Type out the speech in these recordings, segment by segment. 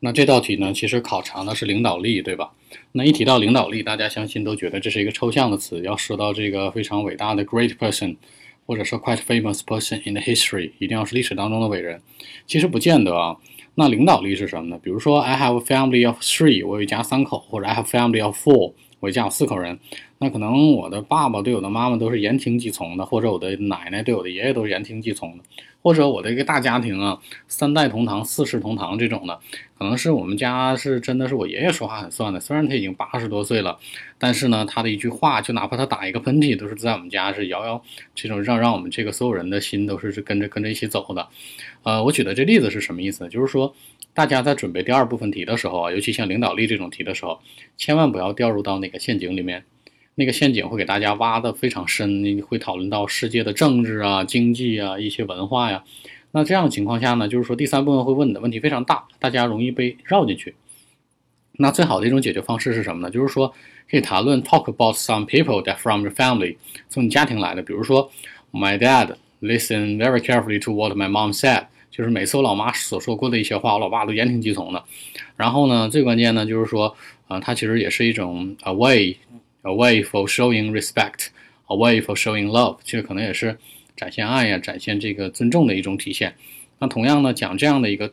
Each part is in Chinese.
那这道题呢，其实考察的是领导力，对吧？那一提到领导力，大家相信都觉得这是一个抽象的词，要说到这个非常伟大的 great person，或者说 quite famous person in the history，一定要是历史当中的伟人。其实不见得啊。那领导力是什么呢？比如说 I have a family of three，我有一家三口，或者 I have family of four。我家有四口人，那可能我的爸爸对我的妈妈都是言听计从的，或者我的奶奶对我的爷爷都是言听计从的，或者我的一个大家庭啊，三代同堂、四世同堂这种的，可能是我们家是真的是我爷爷说话很算的，虽然他已经八十多岁了，但是呢，他的一句话，就哪怕他打一个喷嚏，都是在我们家是摇摇这种让让我们这个所有人的心都是跟着跟着一起走的。呃，我举的这例子是什么意思？就是说。大家在准备第二部分题的时候啊，尤其像领导力这种题的时候，千万不要掉入到那个陷阱里面。那个陷阱会给大家挖的非常深，你会讨论到世界的政治啊、经济啊、一些文化呀。那这样的情况下呢，就是说第三部分会问的问题非常大，大家容易被绕进去。那最好的一种解决方式是什么呢？就是说可以谈论 talk about some people that from your family，从你家庭来的，比如说 my dad listen very carefully to what my mom said。就是每次我老妈所说过的一些话，我老爸都言听计从的。然后呢，最关键呢，就是说，啊，它其实也是一种 a way，a way for showing respect，a way for showing love，其实可能也是展现爱呀，展现这个尊重的一种体现。那同样呢，讲这样的一个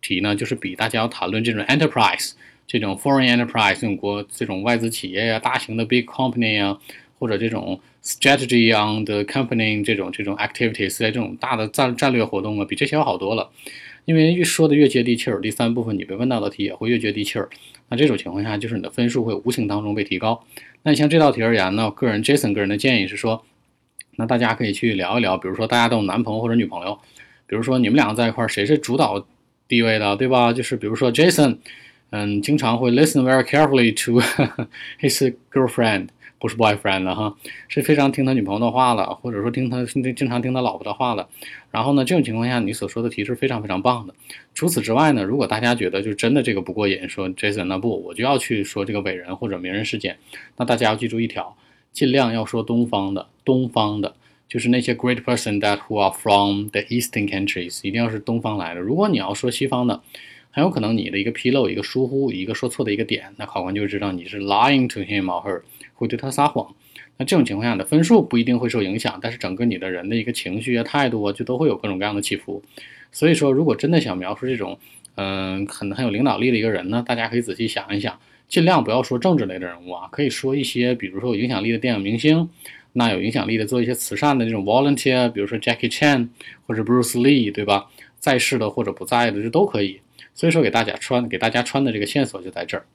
题呢，就是比大家要谈论这种 enterprise，这种 foreign enterprise，这种国这种外资企业呀，大型的 big company 呀，或者这种。Strategy on the company 这种这种 activities 在这种大的战战略活动啊，比这些要好多了。因为越说的越接地气儿，第三部分你被问到的题也会越接地气儿。那这种情况下，就是你的分数会无形当中被提高。那你像这道题而言呢，个人 Jason 个人的建议是说，那大家可以去聊一聊，比如说大家都有男朋友或者女朋友，比如说你们两个在一块儿，谁是主导地位的，对吧？就是比如说 Jason，嗯，经常会 listen very carefully to his girlfriend。不是 boyfriend 了哈，是非常听他女朋友的话了，或者说听他经常听他老婆的话了。然后呢，这种情况下，你所说的题是非常非常棒的。除此之外呢，如果大家觉得就真的这个不过瘾，说 Jason 那不，我就要去说这个伟人或者名人事件，那大家要记住一条，尽量要说东方的，东方的，就是那些 great person that who are from the Eastern countries，一定要是东方来的。如果你要说西方的，很有可能你的一个纰漏、一个疏忽、一个说错的一个点，那考官就知道你是 lying to him or her。会对他撒谎，那这种情况下的分数不一定会受影响，但是整个你的人的一个情绪啊、态度啊，就都会有各种各样的起伏。所以说，如果真的想描述这种，嗯，很很有领导力的一个人呢，大家可以仔细想一想，尽量不要说政治类的人物啊，可以说一些，比如说有影响力的电影明星，那有影响力的做一些慈善的这种 volunteer，比如说 Jackie Chan 或者 Bruce Lee，对吧？在世的或者不在的，这都可以。所以说，给大家穿给大家穿的这个线索就在这儿。